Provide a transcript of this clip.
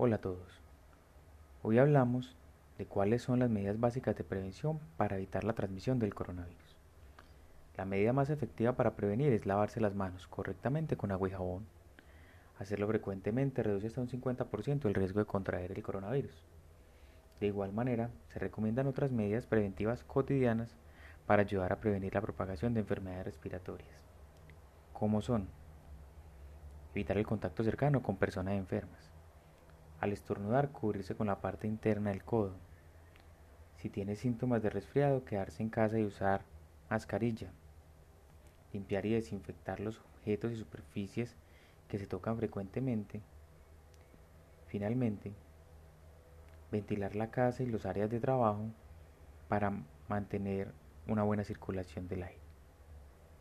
Hola a todos. Hoy hablamos de cuáles son las medidas básicas de prevención para evitar la transmisión del coronavirus. La medida más efectiva para prevenir es lavarse las manos correctamente con agua y jabón. Hacerlo frecuentemente reduce hasta un 50% el riesgo de contraer el coronavirus. De igual manera, se recomiendan otras medidas preventivas cotidianas para ayudar a prevenir la propagación de enfermedades respiratorias. ¿Cómo son? Evitar el contacto cercano con personas enfermas al estornudar, cubrirse con la parte interna del codo. Si tiene síntomas de resfriado, quedarse en casa y usar mascarilla. Limpiar y desinfectar los objetos y superficies que se tocan frecuentemente. Finalmente, ventilar la casa y las áreas de trabajo para mantener una buena circulación del aire.